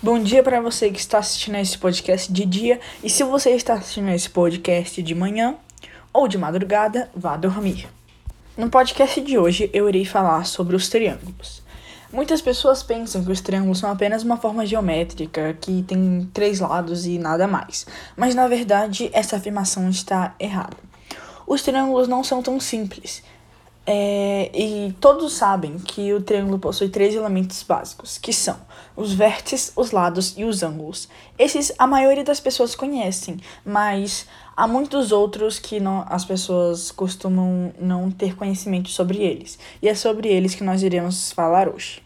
Bom dia para você que está assistindo esse podcast de dia e se você está assistindo esse podcast de manhã ou de madrugada, vá dormir. No podcast de hoje eu irei falar sobre os triângulos. Muitas pessoas pensam que os triângulos são apenas uma forma geométrica que tem três lados e nada mais, mas na verdade essa afirmação está errada. Os triângulos não são tão simples. É, e todos sabem que o triângulo possui três elementos básicos, que são os vértices, os lados e os ângulos. Esses a maioria das pessoas conhecem, mas há muitos outros que não, as pessoas costumam não ter conhecimento sobre eles. E é sobre eles que nós iremos falar hoje.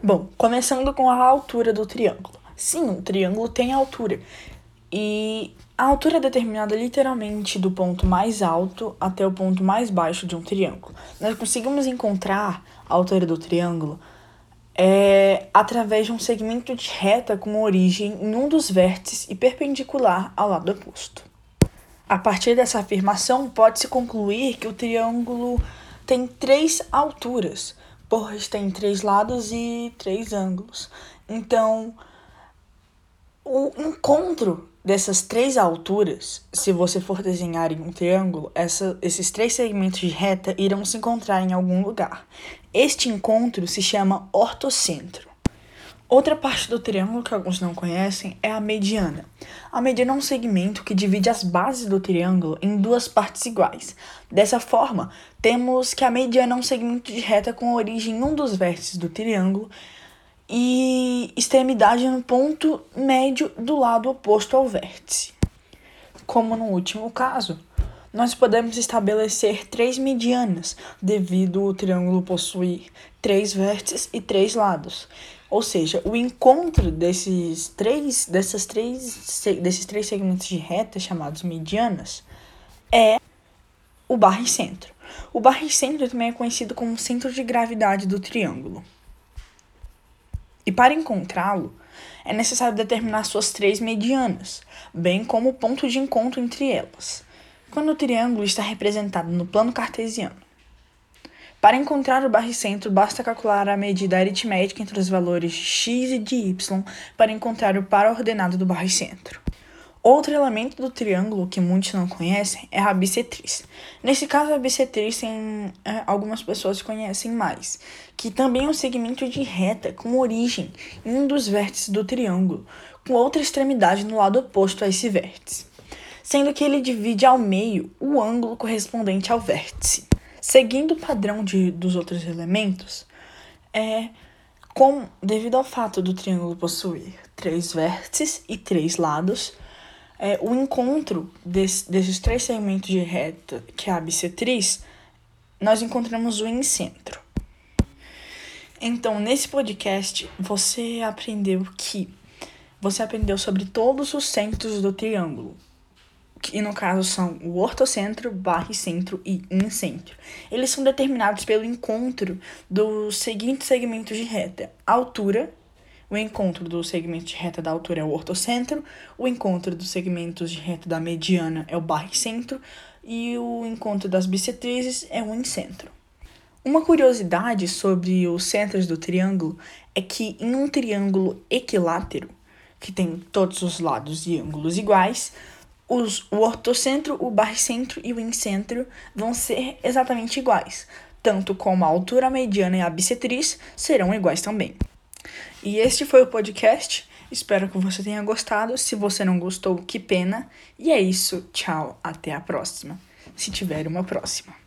Bom, começando com a altura do triângulo. Sim, um triângulo tem altura. E a altura é determinada literalmente do ponto mais alto até o ponto mais baixo de um triângulo. Nós conseguimos encontrar a altura do triângulo é, através de um segmento de reta com origem em um dos vértices e perpendicular ao lado oposto. A partir dessa afirmação, pode-se concluir que o triângulo tem três alturas, pois tem três lados e três ângulos. Então, o encontro dessas três alturas, se você for desenhar em um triângulo, essa, esses três segmentos de reta irão se encontrar em algum lugar. Este encontro se chama ortocentro. Outra parte do triângulo que alguns não conhecem é a mediana. A mediana é um segmento que divide as bases do triângulo em duas partes iguais. Dessa forma, temos que a mediana é um segmento de reta com origem em um dos vértices do triângulo e extremidade no ponto médio do lado oposto ao vértice. Como no último caso, nós podemos estabelecer três medianas, devido o triângulo possuir três vértices e três lados. Ou seja, o encontro desses três, dessas três, desses três segmentos de reta chamados medianas é o barricentro. O barricentro também é conhecido como centro de gravidade do triângulo. E para encontrá-lo, é necessário determinar suas três medianas, bem como o ponto de encontro entre elas, quando o triângulo está representado no plano cartesiano. Para encontrar o barricentro, basta calcular a medida aritmética entre os valores de x e de y para encontrar o par ordenado do barricentro. Outro elemento do triângulo que muitos não conhecem é a bissetriz. Nesse caso, a bissetriz tem é, algumas pessoas conhecem mais, que também é um segmento de reta com origem em um dos vértices do triângulo, com outra extremidade no lado oposto a esse vértice, sendo que ele divide ao meio o ângulo correspondente ao vértice. Seguindo o padrão de, dos outros elementos, é com, devido ao fato do triângulo possuir três vértices e três lados, é, o encontro desse, desses três segmentos de reta, que é a bissetriz, nós encontramos o incentro. Então, nesse podcast, você aprendeu que você aprendeu sobre todos os centros do triângulo, que no caso são o ortocentro, barricentro e incentro. Eles são determinados pelo encontro dos seguintes segmentos de reta: altura, o encontro do segmento de reta da altura é o ortocentro, o encontro dos segmentos de reta da mediana é o barricentro e o encontro das bissetrizes é o incentro. Uma curiosidade sobre os centros do triângulo é que em um triângulo equilátero, que tem todos os lados e ângulos iguais, os, o ortocentro, o barricentro e o incentro vão ser exatamente iguais, tanto como a altura mediana e a bissetriz serão iguais também. E este foi o podcast. Espero que você tenha gostado. Se você não gostou, que pena. E é isso. Tchau. Até a próxima. Se tiver uma próxima.